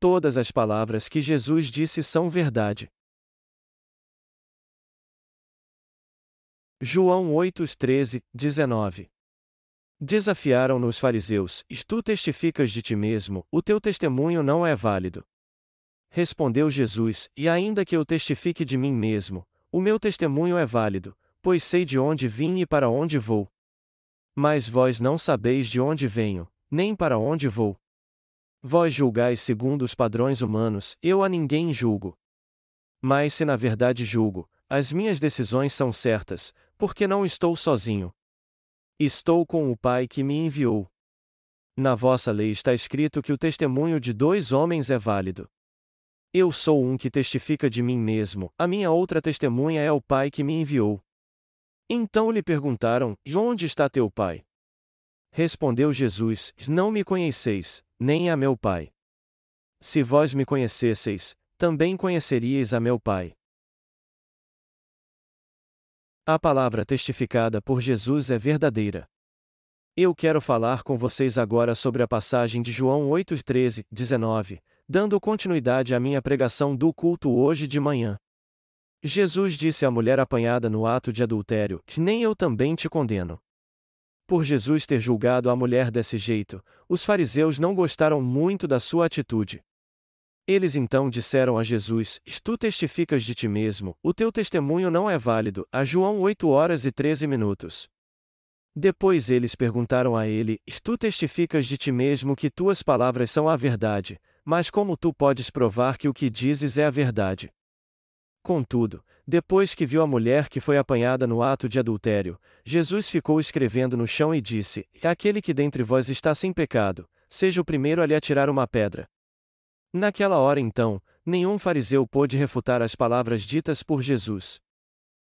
Todas as palavras que Jesus disse são verdade. João 8, 13, 19 Desafiaram-no os fariseus: tu testificas de ti mesmo, o teu testemunho não é válido. Respondeu Jesus: E ainda que eu testifique de mim mesmo, o meu testemunho é válido, pois sei de onde vim e para onde vou. Mas vós não sabeis de onde venho, nem para onde vou. Vós julgais segundo os padrões humanos, eu a ninguém julgo. Mas se na verdade julgo, as minhas decisões são certas, porque não estou sozinho. Estou com o Pai que me enviou. Na vossa lei está escrito que o testemunho de dois homens é válido. Eu sou um que testifica de mim mesmo, a minha outra testemunha é o Pai que me enviou. Então lhe perguntaram: onde está teu Pai? Respondeu Jesus: Não me conheceis, nem a meu Pai. Se vós me conhecesseis, também conheceríeis a meu Pai. A palavra testificada por Jesus é verdadeira. Eu quero falar com vocês agora sobre a passagem de João 8, 13, 19, dando continuidade à minha pregação do culto hoje de manhã. Jesus disse à mulher apanhada no ato de adultério: Nem eu também te condeno. Por Jesus ter julgado a mulher desse jeito, os fariseus não gostaram muito da sua atitude. Eles então disseram a Jesus: Tu testificas de ti mesmo, o teu testemunho não é válido. A João 8 horas e 13 minutos. Depois eles perguntaram a ele: Tu testificas de ti mesmo que tuas palavras são a verdade, mas como tu podes provar que o que dizes é a verdade? Contudo, depois que viu a mulher que foi apanhada no ato de adultério, Jesus ficou escrevendo no chão e disse: Aquele que dentre vós está sem pecado, seja o primeiro a lhe atirar uma pedra. Naquela hora então, nenhum fariseu pôde refutar as palavras ditas por Jesus.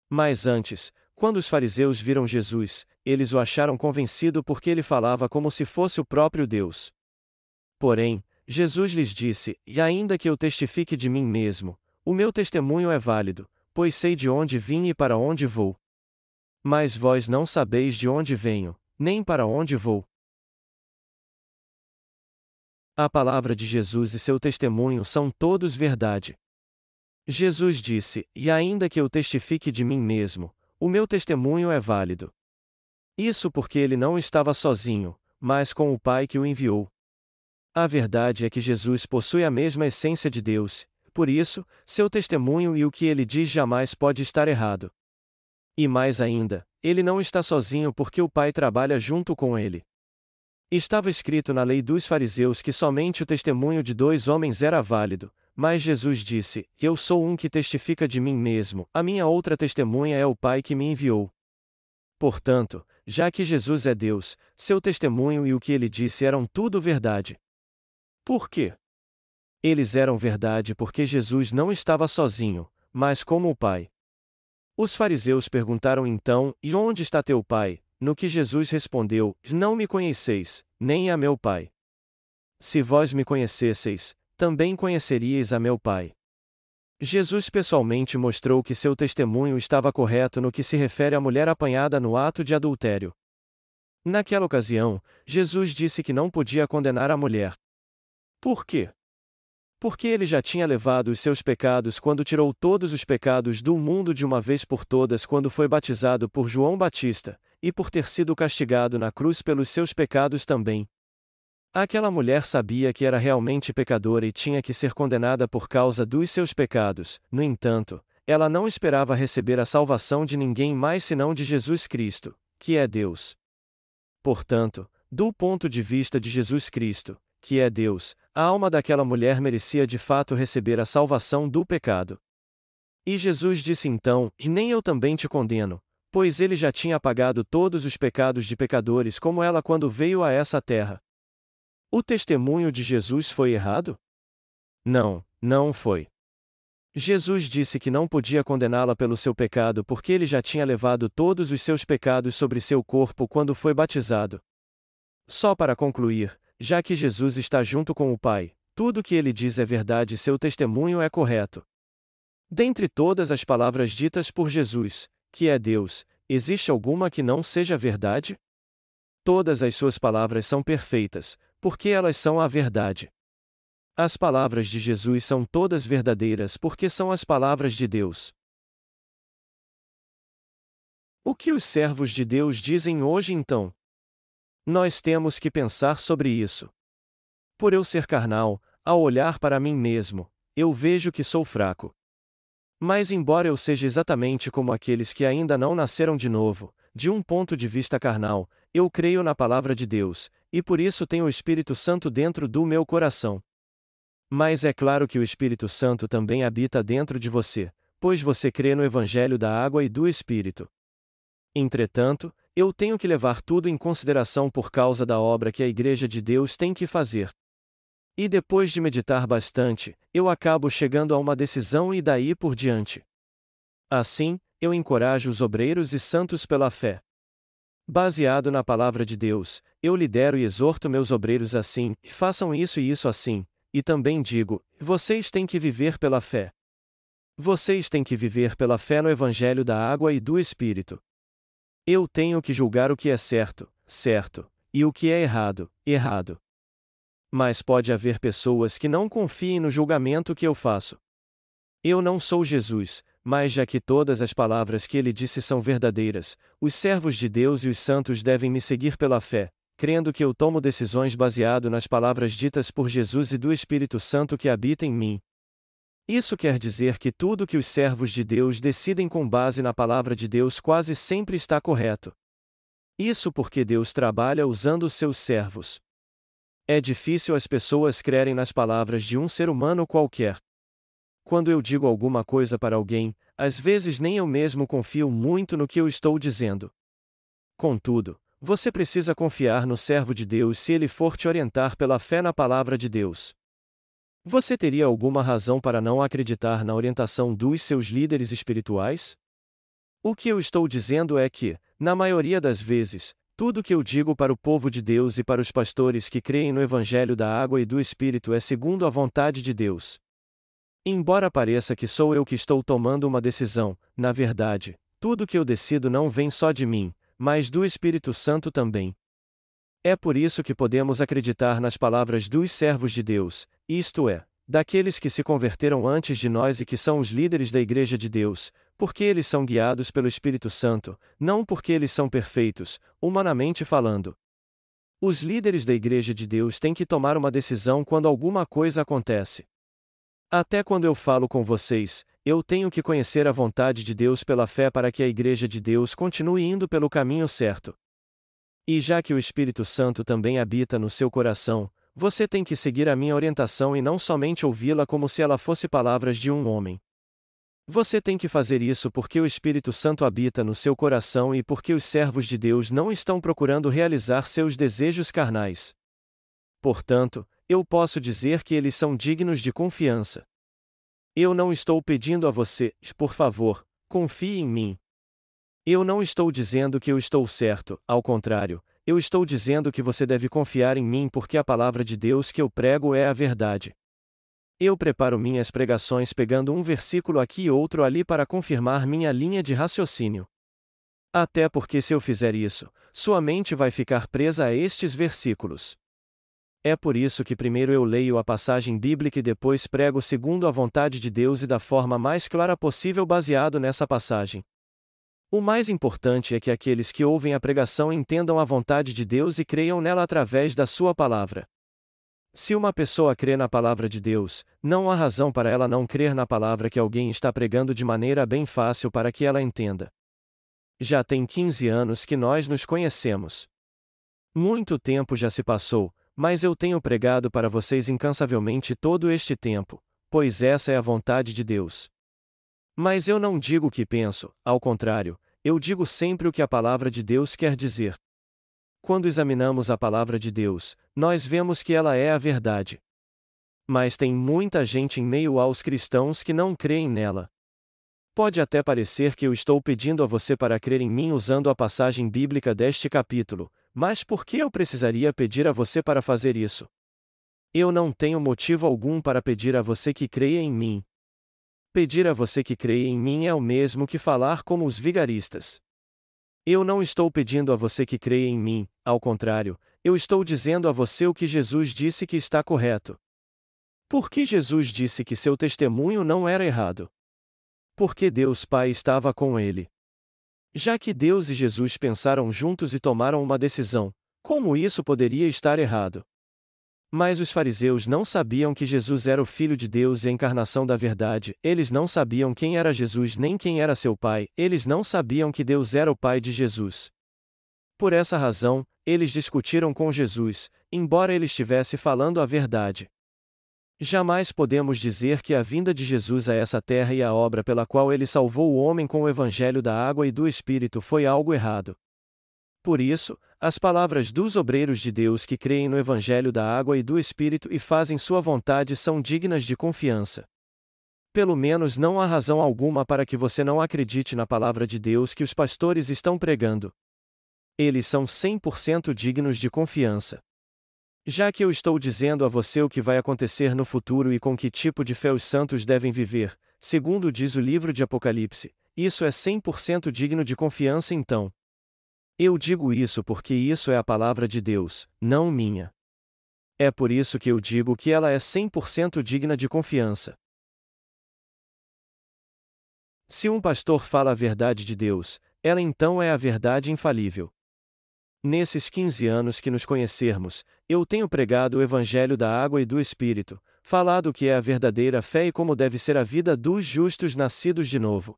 Mas antes, quando os fariseus viram Jesus, eles o acharam convencido porque ele falava como se fosse o próprio Deus. Porém, Jesus lhes disse: E ainda que eu testifique de mim mesmo, o meu testemunho é válido, pois sei de onde vim e para onde vou. Mas vós não sabeis de onde venho, nem para onde vou. A palavra de Jesus e seu testemunho são todos verdade. Jesus disse: E ainda que eu testifique de mim mesmo, o meu testemunho é válido. Isso porque ele não estava sozinho, mas com o Pai que o enviou. A verdade é que Jesus possui a mesma essência de Deus, por isso, seu testemunho e o que ele diz jamais pode estar errado. E mais ainda, ele não está sozinho porque o Pai trabalha junto com ele. Estava escrito na lei dos fariseus que somente o testemunho de dois homens era válido, mas Jesus disse: Eu sou um que testifica de mim mesmo, a minha outra testemunha é o Pai que me enviou. Portanto, já que Jesus é Deus, seu testemunho e o que ele disse eram tudo verdade. Por quê? Eles eram verdade porque Jesus não estava sozinho, mas como o Pai. Os fariseus perguntaram então: E onde está teu Pai? No que Jesus respondeu: Não me conheceis, nem a meu Pai. Se vós me conhecesseis, também conheceríeis a meu Pai. Jesus pessoalmente mostrou que seu testemunho estava correto no que se refere à mulher apanhada no ato de adultério. Naquela ocasião, Jesus disse que não podia condenar a mulher. Por quê? Porque ele já tinha levado os seus pecados quando tirou todos os pecados do mundo de uma vez por todas quando foi batizado por João Batista, e por ter sido castigado na cruz pelos seus pecados também. Aquela mulher sabia que era realmente pecadora e tinha que ser condenada por causa dos seus pecados, no entanto, ela não esperava receber a salvação de ninguém mais senão de Jesus Cristo, que é Deus. Portanto, do ponto de vista de Jesus Cristo, que é Deus, a alma daquela mulher merecia de fato receber a salvação do pecado. E Jesus disse então: E nem eu também te condeno, pois ele já tinha apagado todos os pecados de pecadores como ela quando veio a essa terra. O testemunho de Jesus foi errado? Não, não foi. Jesus disse que não podia condená-la pelo seu pecado porque ele já tinha levado todos os seus pecados sobre seu corpo quando foi batizado. Só para concluir, já que Jesus está junto com o Pai, tudo o que ele diz é verdade e seu testemunho é correto. Dentre todas as palavras ditas por Jesus, que é Deus, existe alguma que não seja verdade? Todas as suas palavras são perfeitas, porque elas são a verdade. As palavras de Jesus são todas verdadeiras porque são as palavras de Deus. O que os servos de Deus dizem hoje então? Nós temos que pensar sobre isso. Por eu ser carnal, ao olhar para mim mesmo, eu vejo que sou fraco. Mas, embora eu seja exatamente como aqueles que ainda não nasceram de novo, de um ponto de vista carnal, eu creio na palavra de Deus, e por isso tenho o Espírito Santo dentro do meu coração. Mas é claro que o Espírito Santo também habita dentro de você, pois você crê no Evangelho da água e do Espírito. Entretanto, eu tenho que levar tudo em consideração por causa da obra que a Igreja de Deus tem que fazer. E depois de meditar bastante, eu acabo chegando a uma decisão e daí por diante. Assim, eu encorajo os obreiros e santos pela fé. Baseado na palavra de Deus, eu lidero e exorto meus obreiros assim: façam isso e isso assim, e também digo: vocês têm que viver pela fé. Vocês têm que viver pela fé no Evangelho da água e do Espírito. Eu tenho que julgar o que é certo, certo, e o que é errado, errado. Mas pode haver pessoas que não confiem no julgamento que eu faço. Eu não sou Jesus, mas já que todas as palavras que ele disse são verdadeiras, os servos de Deus e os santos devem me seguir pela fé, crendo que eu tomo decisões baseado nas palavras ditas por Jesus e do Espírito Santo que habita em mim. Isso quer dizer que tudo que os servos de Deus decidem com base na palavra de Deus quase sempre está correto. Isso porque Deus trabalha usando os seus servos. É difícil as pessoas crerem nas palavras de um ser humano qualquer. Quando eu digo alguma coisa para alguém, às vezes nem eu mesmo confio muito no que eu estou dizendo. Contudo, você precisa confiar no servo de Deus se ele for te orientar pela fé na palavra de Deus. Você teria alguma razão para não acreditar na orientação dos seus líderes espirituais? O que eu estou dizendo é que, na maioria das vezes, tudo que eu digo para o povo de Deus e para os pastores que creem no Evangelho da Água e do Espírito é segundo a vontade de Deus. Embora pareça que sou eu que estou tomando uma decisão, na verdade, tudo que eu decido não vem só de mim, mas do Espírito Santo também. É por isso que podemos acreditar nas palavras dos servos de Deus, isto é, daqueles que se converteram antes de nós e que são os líderes da Igreja de Deus, porque eles são guiados pelo Espírito Santo, não porque eles são perfeitos, humanamente falando. Os líderes da Igreja de Deus têm que tomar uma decisão quando alguma coisa acontece. Até quando eu falo com vocês, eu tenho que conhecer a vontade de Deus pela fé para que a Igreja de Deus continue indo pelo caminho certo. E já que o Espírito Santo também habita no seu coração, você tem que seguir a minha orientação e não somente ouvi-la como se ela fosse palavras de um homem. Você tem que fazer isso porque o Espírito Santo habita no seu coração e porque os servos de Deus não estão procurando realizar seus desejos carnais. Portanto, eu posso dizer que eles são dignos de confiança. Eu não estou pedindo a você, por favor, confie em mim. Eu não estou dizendo que eu estou certo, ao contrário, eu estou dizendo que você deve confiar em mim porque a palavra de Deus que eu prego é a verdade. Eu preparo minhas pregações pegando um versículo aqui e outro ali para confirmar minha linha de raciocínio. Até porque, se eu fizer isso, sua mente vai ficar presa a estes versículos. É por isso que primeiro eu leio a passagem bíblica e depois prego segundo a vontade de Deus e da forma mais clara possível baseado nessa passagem. O mais importante é que aqueles que ouvem a pregação entendam a vontade de Deus e creiam nela através da sua palavra. Se uma pessoa crê na palavra de Deus, não há razão para ela não crer na palavra que alguém está pregando de maneira bem fácil para que ela entenda. Já tem 15 anos que nós nos conhecemos. Muito tempo já se passou, mas eu tenho pregado para vocês incansavelmente todo este tempo, pois essa é a vontade de Deus. Mas eu não digo o que penso, ao contrário, eu digo sempre o que a palavra de Deus quer dizer. Quando examinamos a palavra de Deus, nós vemos que ela é a verdade. Mas tem muita gente em meio aos cristãos que não creem nela. Pode até parecer que eu estou pedindo a você para crer em mim usando a passagem bíblica deste capítulo, mas por que eu precisaria pedir a você para fazer isso? Eu não tenho motivo algum para pedir a você que creia em mim. Pedir a você que creia em mim é o mesmo que falar como os vigaristas. Eu não estou pedindo a você que creia em mim, ao contrário, eu estou dizendo a você o que Jesus disse que está correto. Por que Jesus disse que seu testemunho não era errado? Porque Deus Pai estava com ele. Já que Deus e Jesus pensaram juntos e tomaram uma decisão, como isso poderia estar errado? Mas os fariseus não sabiam que Jesus era o Filho de Deus e a encarnação da verdade, eles não sabiam quem era Jesus nem quem era seu Pai, eles não sabiam que Deus era o Pai de Jesus. Por essa razão, eles discutiram com Jesus, embora ele estivesse falando a verdade. Jamais podemos dizer que a vinda de Jesus a essa terra e a obra pela qual ele salvou o homem com o evangelho da água e do Espírito foi algo errado. Por isso, as palavras dos obreiros de Deus que creem no Evangelho da água e do Espírito e fazem sua vontade são dignas de confiança. Pelo menos não há razão alguma para que você não acredite na palavra de Deus que os pastores estão pregando. Eles são 100% dignos de confiança. Já que eu estou dizendo a você o que vai acontecer no futuro e com que tipo de fé os santos devem viver, segundo diz o livro de Apocalipse, isso é 100% digno de confiança então. Eu digo isso porque isso é a palavra de Deus, não minha. É por isso que eu digo que ela é 100% digna de confiança. Se um pastor fala a verdade de Deus, ela então é a verdade infalível. Nesses 15 anos que nos conhecermos, eu tenho pregado o Evangelho da água e do Espírito, falado o que é a verdadeira fé e como deve ser a vida dos justos nascidos de novo.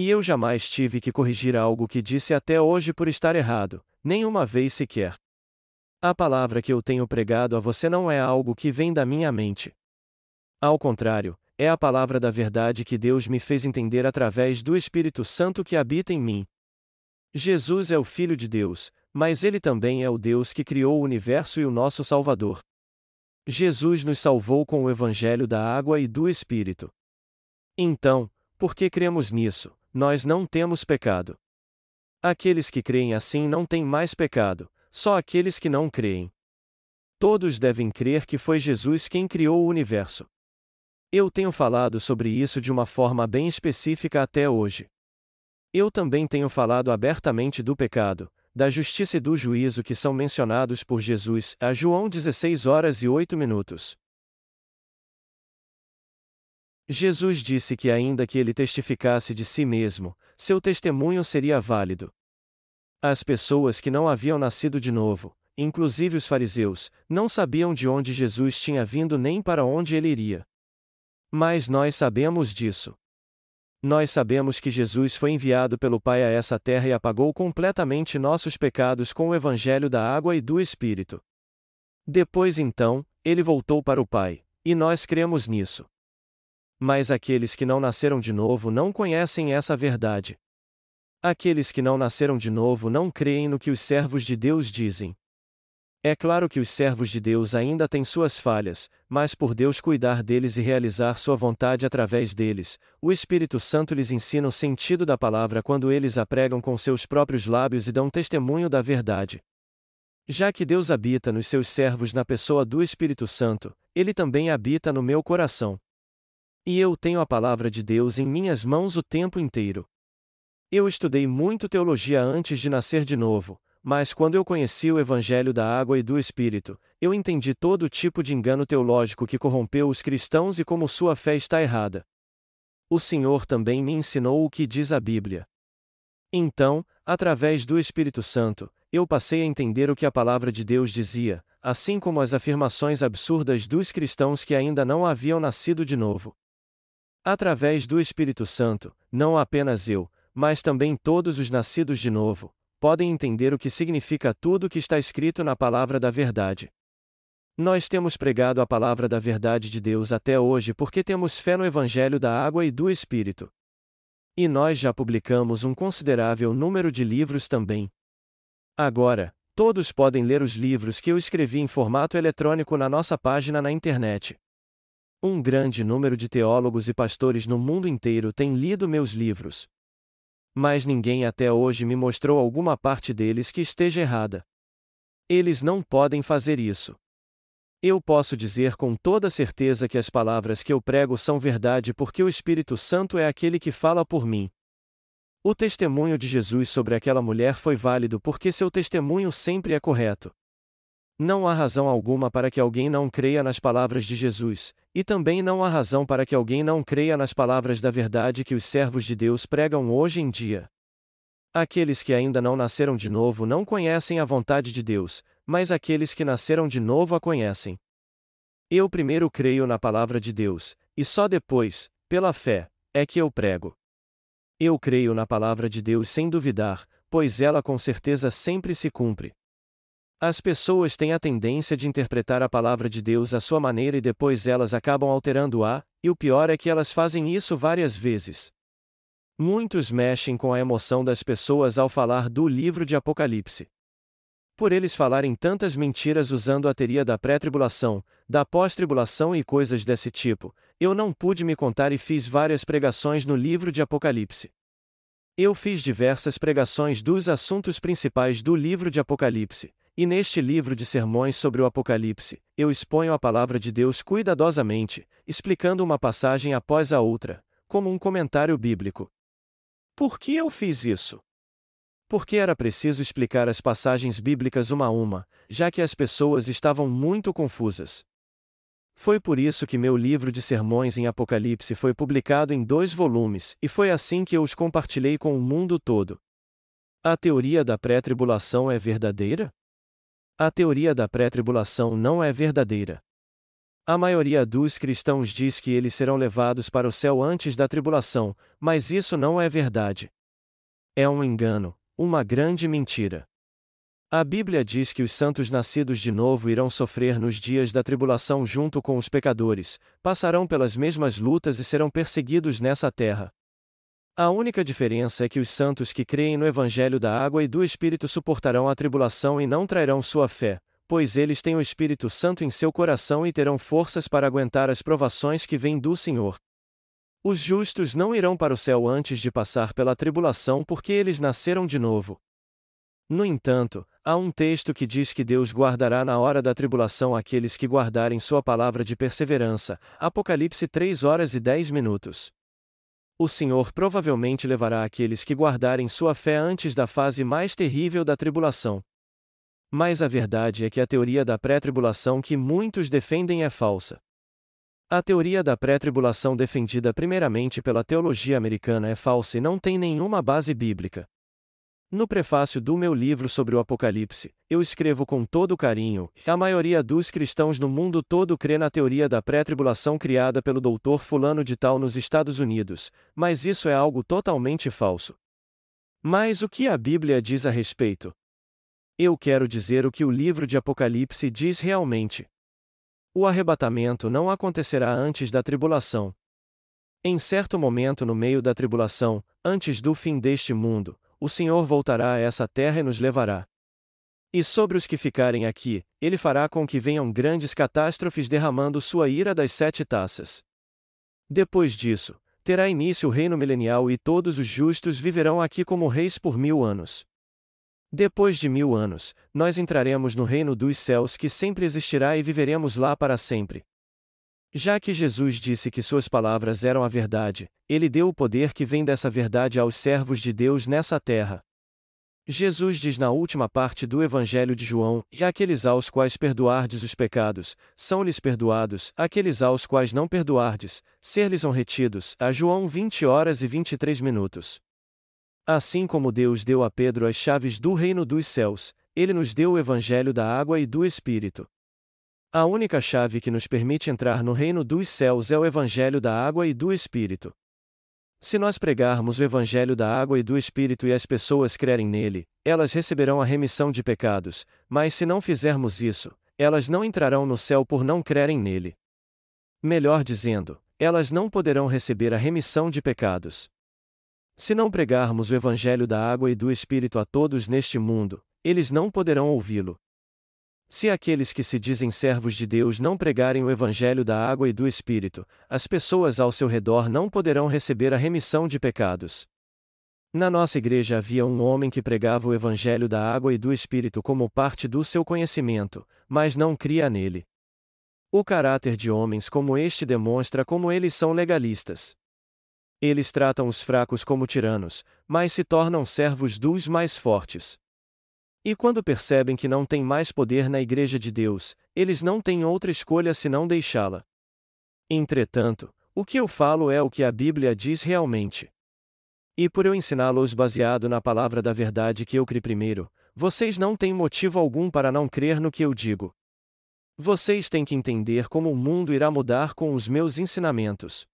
E eu jamais tive que corrigir algo que disse até hoje por estar errado, nenhuma vez sequer. A palavra que eu tenho pregado a você não é algo que vem da minha mente. Ao contrário, é a palavra da verdade que Deus me fez entender através do Espírito Santo que habita em mim. Jesus é o Filho de Deus, mas ele também é o Deus que criou o universo e o nosso Salvador. Jesus nos salvou com o Evangelho da água e do Espírito. Então, por que cremos nisso? Nós não temos pecado. Aqueles que creem assim não têm mais pecado, só aqueles que não creem. Todos devem crer que foi Jesus quem criou o universo. Eu tenho falado sobre isso de uma forma bem específica até hoje. Eu também tenho falado abertamente do pecado, da justiça e do juízo que são mencionados por Jesus a João 16 horas e 8 minutos. Jesus disse que, ainda que ele testificasse de si mesmo, seu testemunho seria válido. As pessoas que não haviam nascido de novo, inclusive os fariseus, não sabiam de onde Jesus tinha vindo nem para onde ele iria. Mas nós sabemos disso. Nós sabemos que Jesus foi enviado pelo Pai a essa terra e apagou completamente nossos pecados com o Evangelho da água e do Espírito. Depois então, ele voltou para o Pai, e nós cremos nisso. Mas aqueles que não nasceram de novo não conhecem essa verdade. Aqueles que não nasceram de novo não creem no que os servos de Deus dizem. É claro que os servos de Deus ainda têm suas falhas, mas por Deus cuidar deles e realizar sua vontade através deles, o Espírito Santo lhes ensina o sentido da palavra quando eles a pregam com seus próprios lábios e dão testemunho da verdade. Já que Deus habita nos seus servos na pessoa do Espírito Santo, ele também habita no meu coração. E eu tenho a palavra de Deus em minhas mãos o tempo inteiro. Eu estudei muito teologia antes de nascer de novo, mas quando eu conheci o Evangelho da Água e do Espírito, eu entendi todo tipo de engano teológico que corrompeu os cristãos e como sua fé está errada. O Senhor também me ensinou o que diz a Bíblia. Então, através do Espírito Santo, eu passei a entender o que a palavra de Deus dizia, assim como as afirmações absurdas dos cristãos que ainda não haviam nascido de novo. Através do Espírito Santo, não apenas eu, mas também todos os nascidos de novo, podem entender o que significa tudo o que está escrito na palavra da verdade. Nós temos pregado a palavra da verdade de Deus até hoje porque temos fé no Evangelho da Água e do Espírito. E nós já publicamos um considerável número de livros também. Agora, todos podem ler os livros que eu escrevi em formato eletrônico na nossa página na internet. Um grande número de teólogos e pastores no mundo inteiro tem lido meus livros. Mas ninguém até hoje me mostrou alguma parte deles que esteja errada. Eles não podem fazer isso. Eu posso dizer com toda certeza que as palavras que eu prego são verdade porque o Espírito Santo é aquele que fala por mim. O testemunho de Jesus sobre aquela mulher foi válido porque seu testemunho sempre é correto. Não há razão alguma para que alguém não creia nas palavras de Jesus, e também não há razão para que alguém não creia nas palavras da verdade que os servos de Deus pregam hoje em dia. Aqueles que ainda não nasceram de novo não conhecem a vontade de Deus, mas aqueles que nasceram de novo a conhecem. Eu primeiro creio na palavra de Deus, e só depois, pela fé, é que eu prego. Eu creio na palavra de Deus sem duvidar, pois ela com certeza sempre se cumpre. As pessoas têm a tendência de interpretar a palavra de Deus à sua maneira e depois elas acabam alterando-a, e o pior é que elas fazem isso várias vezes. Muitos mexem com a emoção das pessoas ao falar do livro de Apocalipse. Por eles falarem tantas mentiras usando a teoria da pré-tribulação, da pós-tribulação e coisas desse tipo, eu não pude me contar e fiz várias pregações no livro de Apocalipse. Eu fiz diversas pregações dos assuntos principais do livro de Apocalipse, e neste livro de sermões sobre o Apocalipse, eu exponho a palavra de Deus cuidadosamente, explicando uma passagem após a outra, como um comentário bíblico. Por que eu fiz isso? Porque era preciso explicar as passagens bíblicas uma a uma, já que as pessoas estavam muito confusas. Foi por isso que meu livro de sermões em Apocalipse foi publicado em dois volumes, e foi assim que eu os compartilhei com o mundo todo. A teoria da pré-tribulação é verdadeira? A teoria da pré-tribulação não é verdadeira. A maioria dos cristãos diz que eles serão levados para o céu antes da tribulação, mas isso não é verdade. É um engano, uma grande mentira. A Bíblia diz que os santos nascidos de novo irão sofrer nos dias da tribulação junto com os pecadores, passarão pelas mesmas lutas e serão perseguidos nessa terra. A única diferença é que os santos que creem no Evangelho da água e do Espírito suportarão a tribulação e não trairão sua fé, pois eles têm o Espírito Santo em seu coração e terão forças para aguentar as provações que vêm do Senhor. Os justos não irão para o céu antes de passar pela tribulação porque eles nasceram de novo. No entanto, há um texto que diz que Deus guardará na hora da tribulação aqueles que guardarem sua palavra de perseverança. Apocalipse 3 horas e 10 minutos. O Senhor provavelmente levará aqueles que guardarem sua fé antes da fase mais terrível da tribulação. Mas a verdade é que a teoria da pré-tribulação que muitos defendem é falsa. A teoria da pré-tribulação defendida primeiramente pela teologia americana é falsa e não tem nenhuma base bíblica. No prefácio do meu livro sobre o Apocalipse, eu escrevo com todo carinho: a maioria dos cristãos no mundo todo crê na teoria da pré-tribulação criada pelo doutor Fulano de Tal nos Estados Unidos, mas isso é algo totalmente falso. Mas o que a Bíblia diz a respeito? Eu quero dizer o que o livro de Apocalipse diz realmente. O arrebatamento não acontecerá antes da tribulação. Em certo momento no meio da tribulação, antes do fim deste mundo, o Senhor voltará a essa terra e nos levará. E sobre os que ficarem aqui, ele fará com que venham grandes catástrofes derramando sua ira das sete taças. Depois disso, terá início o reino milenial e todos os justos viverão aqui como reis por mil anos. Depois de mil anos, nós entraremos no reino dos céus que sempre existirá e viveremos lá para sempre. Já que Jesus disse que suas palavras eram a verdade, ele deu o poder que vem dessa verdade aos servos de Deus nessa terra. Jesus diz na última parte do Evangelho de João: E aqueles aos quais perdoardes os pecados, são-lhes perdoados, aqueles aos quais não perdoardes, ser-lhes-ão retidos. A João 20 horas e 23 minutos. Assim como Deus deu a Pedro as chaves do reino dos céus, ele nos deu o evangelho da água e do Espírito. A única chave que nos permite entrar no reino dos céus é o evangelho da água e do Espírito. Se nós pregarmos o evangelho da água e do Espírito e as pessoas crerem nele, elas receberão a remissão de pecados, mas se não fizermos isso, elas não entrarão no céu por não crerem nele. Melhor dizendo, elas não poderão receber a remissão de pecados. Se não pregarmos o Evangelho da água e do Espírito a todos neste mundo, eles não poderão ouvi-lo. Se aqueles que se dizem servos de Deus não pregarem o Evangelho da água e do Espírito, as pessoas ao seu redor não poderão receber a remissão de pecados. Na nossa igreja havia um homem que pregava o Evangelho da água e do Espírito como parte do seu conhecimento, mas não cria nele. O caráter de homens como este demonstra como eles são legalistas. Eles tratam os fracos como tiranos, mas se tornam servos dos mais fortes. E quando percebem que não tem mais poder na Igreja de Deus, eles não têm outra escolha senão deixá-la. Entretanto, o que eu falo é o que a Bíblia diz realmente. E por eu ensiná-los baseado na palavra da verdade que eu criei primeiro, vocês não têm motivo algum para não crer no que eu digo. Vocês têm que entender como o mundo irá mudar com os meus ensinamentos.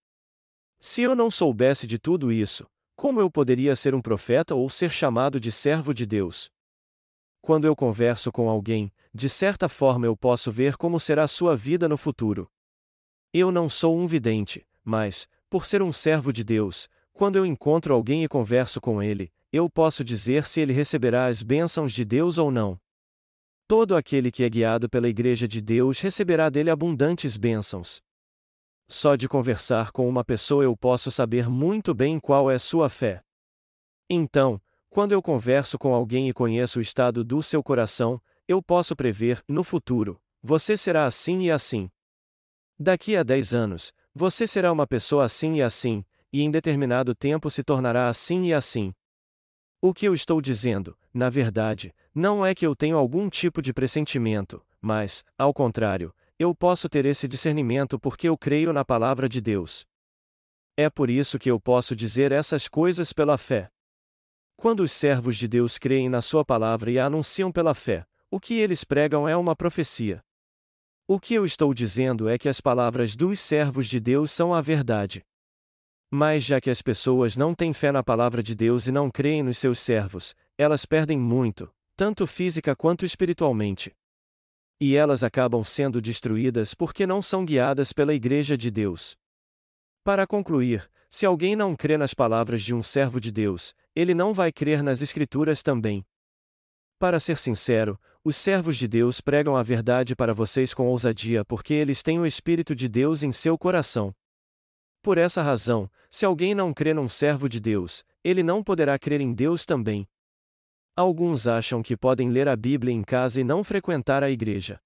Se eu não soubesse de tudo isso, como eu poderia ser um profeta ou ser chamado de servo de Deus? Quando eu converso com alguém, de certa forma eu posso ver como será sua vida no futuro. Eu não sou um vidente, mas, por ser um servo de Deus, quando eu encontro alguém e converso com ele, eu posso dizer se ele receberá as bênçãos de Deus ou não. Todo aquele que é guiado pela Igreja de Deus receberá dele abundantes bênçãos. Só de conversar com uma pessoa eu posso saber muito bem qual é sua fé. Então, quando eu converso com alguém e conheço o estado do seu coração, eu posso prever, no futuro, você será assim e assim. Daqui a 10 anos, você será uma pessoa assim e assim, e em determinado tempo se tornará assim e assim. O que eu estou dizendo, na verdade, não é que eu tenho algum tipo de pressentimento, mas, ao contrário, eu posso ter esse discernimento porque eu creio na palavra de Deus. É por isso que eu posso dizer essas coisas pela fé. Quando os servos de Deus creem na Sua palavra e a anunciam pela fé, o que eles pregam é uma profecia. O que eu estou dizendo é que as palavras dos servos de Deus são a verdade. Mas já que as pessoas não têm fé na palavra de Deus e não creem nos seus servos, elas perdem muito, tanto física quanto espiritualmente. E elas acabam sendo destruídas porque não são guiadas pela Igreja de Deus. Para concluir, se alguém não crê nas palavras de um servo de Deus, ele não vai crer nas Escrituras também. Para ser sincero, os servos de Deus pregam a verdade para vocês com ousadia porque eles têm o Espírito de Deus em seu coração. Por essa razão, se alguém não crê num servo de Deus, ele não poderá crer em Deus também. Alguns acham que podem ler a Bíblia em casa e não frequentar a igreja.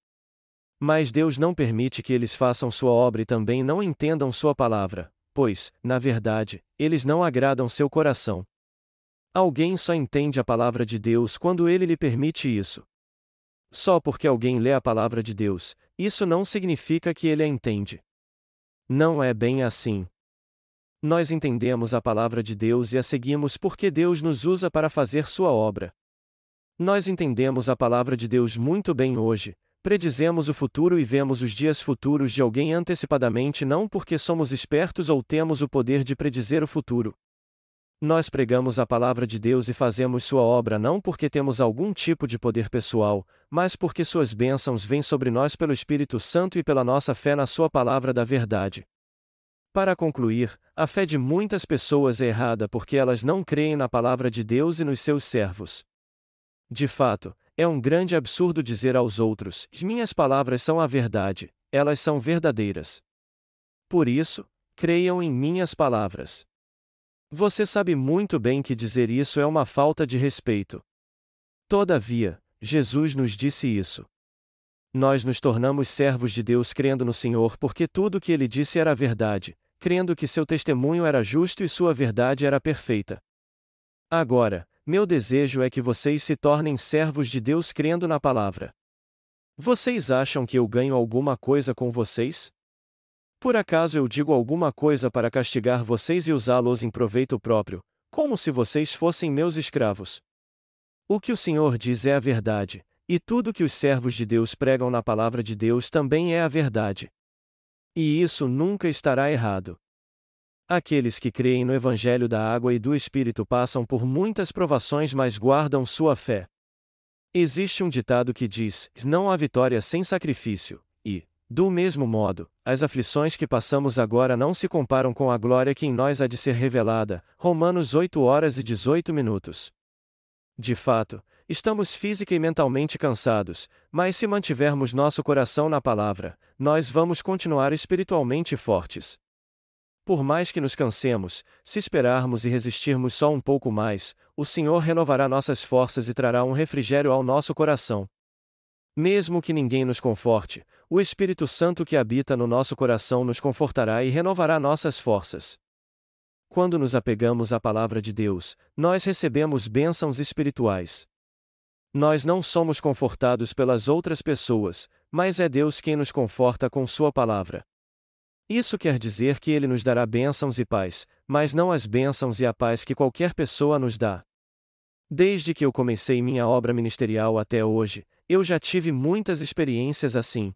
Mas Deus não permite que eles façam sua obra e também não entendam sua palavra, pois, na verdade, eles não agradam seu coração. Alguém só entende a palavra de Deus quando ele lhe permite isso. Só porque alguém lê a palavra de Deus, isso não significa que ele a entende. Não é bem assim. Nós entendemos a palavra de Deus e a seguimos porque Deus nos usa para fazer sua obra. Nós entendemos a palavra de Deus muito bem hoje, predizemos o futuro e vemos os dias futuros de alguém antecipadamente não porque somos espertos ou temos o poder de predizer o futuro. Nós pregamos a palavra de Deus e fazemos sua obra não porque temos algum tipo de poder pessoal, mas porque suas bênçãos vêm sobre nós pelo Espírito Santo e pela nossa fé na sua palavra da verdade. Para concluir, a fé de muitas pessoas é errada porque elas não creem na palavra de Deus e nos seus servos. De fato, é um grande absurdo dizer aos outros: minhas palavras são a verdade, elas são verdadeiras. Por isso, creiam em minhas palavras. Você sabe muito bem que dizer isso é uma falta de respeito. Todavia, Jesus nos disse isso. Nós nos tornamos servos de Deus crendo no Senhor porque tudo o que ele disse era verdade, crendo que seu testemunho era justo e sua verdade era perfeita. Agora, meu desejo é que vocês se tornem servos de Deus crendo na palavra. Vocês acham que eu ganho alguma coisa com vocês? Por acaso eu digo alguma coisa para castigar vocês e usá-los em proveito próprio, como se vocês fossem meus escravos? O que o Senhor diz é a verdade, e tudo que os servos de Deus pregam na palavra de Deus também é a verdade. E isso nunca estará errado. Aqueles que creem no Evangelho da água e do Espírito passam por muitas provações, mas guardam sua fé. Existe um ditado que diz: não há vitória sem sacrifício, e, do mesmo modo, as aflições que passamos agora não se comparam com a glória que em nós há de ser revelada. Romanos 8 horas e 18 minutos. De fato, estamos física e mentalmente cansados, mas se mantivermos nosso coração na palavra, nós vamos continuar espiritualmente fortes. Por mais que nos cansemos, se esperarmos e resistirmos só um pouco mais, o Senhor renovará nossas forças e trará um refrigério ao nosso coração. Mesmo que ninguém nos conforte, o Espírito Santo que habita no nosso coração nos confortará e renovará nossas forças. Quando nos apegamos à palavra de Deus, nós recebemos bênçãos espirituais. Nós não somos confortados pelas outras pessoas, mas é Deus quem nos conforta com Sua palavra. Isso quer dizer que Ele nos dará bênçãos e paz, mas não as bênçãos e a paz que qualquer pessoa nos dá. Desde que eu comecei minha obra ministerial até hoje, eu já tive muitas experiências assim.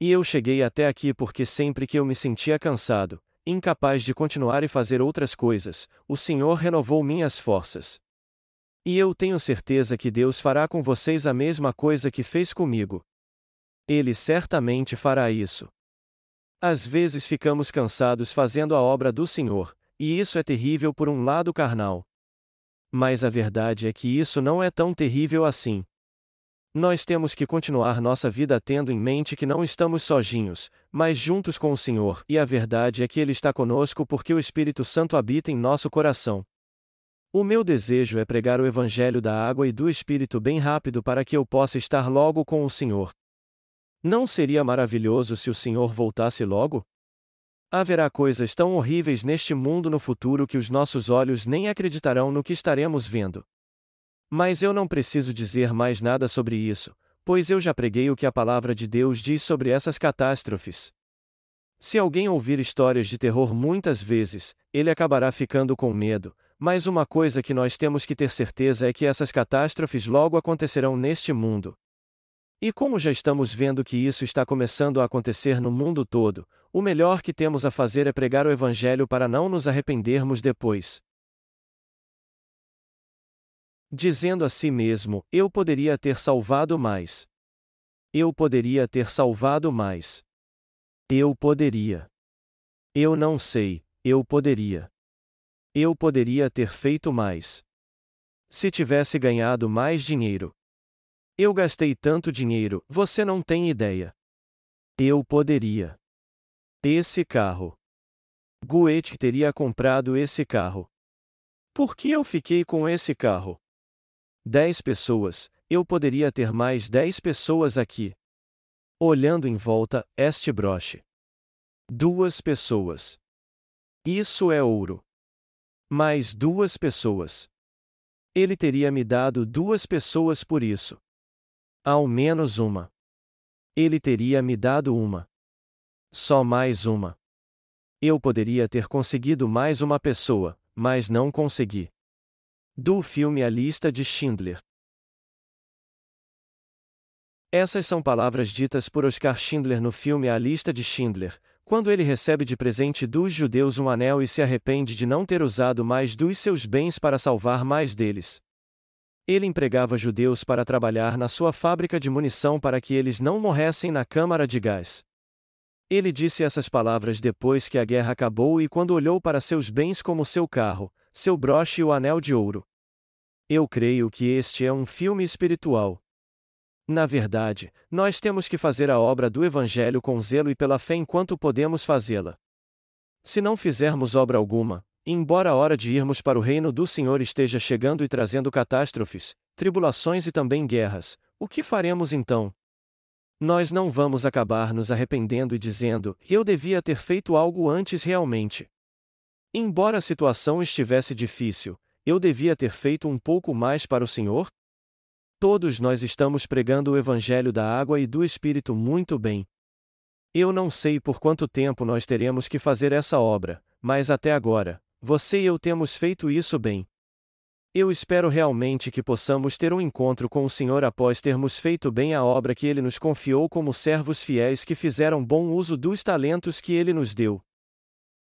E eu cheguei até aqui porque sempre que eu me sentia cansado, incapaz de continuar e fazer outras coisas, o Senhor renovou minhas forças. E eu tenho certeza que Deus fará com vocês a mesma coisa que fez comigo. Ele certamente fará isso. Às vezes ficamos cansados fazendo a obra do Senhor, e isso é terrível por um lado carnal. Mas a verdade é que isso não é tão terrível assim. Nós temos que continuar nossa vida tendo em mente que não estamos sozinhos, mas juntos com o Senhor, e a verdade é que Ele está conosco porque o Espírito Santo habita em nosso coração. O meu desejo é pregar o Evangelho da água e do Espírito bem rápido para que eu possa estar logo com o Senhor. Não seria maravilhoso se o Senhor voltasse logo? Haverá coisas tão horríveis neste mundo no futuro que os nossos olhos nem acreditarão no que estaremos vendo. Mas eu não preciso dizer mais nada sobre isso, pois eu já preguei o que a palavra de Deus diz sobre essas catástrofes. Se alguém ouvir histórias de terror muitas vezes, ele acabará ficando com medo, mas uma coisa que nós temos que ter certeza é que essas catástrofes logo acontecerão neste mundo. E como já estamos vendo que isso está começando a acontecer no mundo todo, o melhor que temos a fazer é pregar o Evangelho para não nos arrependermos depois. Dizendo a si mesmo: Eu poderia ter salvado mais. Eu poderia ter salvado mais. Eu poderia. Eu não sei, eu poderia. Eu poderia ter feito mais. Se tivesse ganhado mais dinheiro. Eu gastei tanto dinheiro, você não tem ideia. Eu poderia. Esse carro. Goethe teria comprado esse carro. Por que eu fiquei com esse carro? Dez pessoas, eu poderia ter mais dez pessoas aqui. Olhando em volta, este broche. Duas pessoas. Isso é ouro. Mais duas pessoas. Ele teria me dado duas pessoas por isso. Ao menos uma. Ele teria me dado uma. Só mais uma. Eu poderia ter conseguido mais uma pessoa, mas não consegui. Do filme A Lista de Schindler. Essas são palavras ditas por Oscar Schindler no filme A Lista de Schindler, quando ele recebe de presente dos judeus um anel e se arrepende de não ter usado mais dos seus bens para salvar mais deles. Ele empregava judeus para trabalhar na sua fábrica de munição para que eles não morressem na câmara de gás. Ele disse essas palavras depois que a guerra acabou e quando olhou para seus bens como seu carro, seu broche e o anel de ouro. Eu creio que este é um filme espiritual. Na verdade, nós temos que fazer a obra do Evangelho com zelo e pela fé enquanto podemos fazê-la. Se não fizermos obra alguma, embora a hora de irmos para o reino do Senhor esteja chegando e trazendo catástrofes, tribulações e também guerras, o que faremos então? Nós não vamos acabar nos arrependendo e dizendo: eu devia ter feito algo antes realmente. Embora a situação estivesse difícil, eu devia ter feito um pouco mais para o Senhor? Todos nós estamos pregando o Evangelho da água e do Espírito muito bem. Eu não sei por quanto tempo nós teremos que fazer essa obra, mas até agora, você e eu temos feito isso bem. Eu espero realmente que possamos ter um encontro com o Senhor após termos feito bem a obra que Ele nos confiou como servos fiéis que fizeram bom uso dos talentos que Ele nos deu.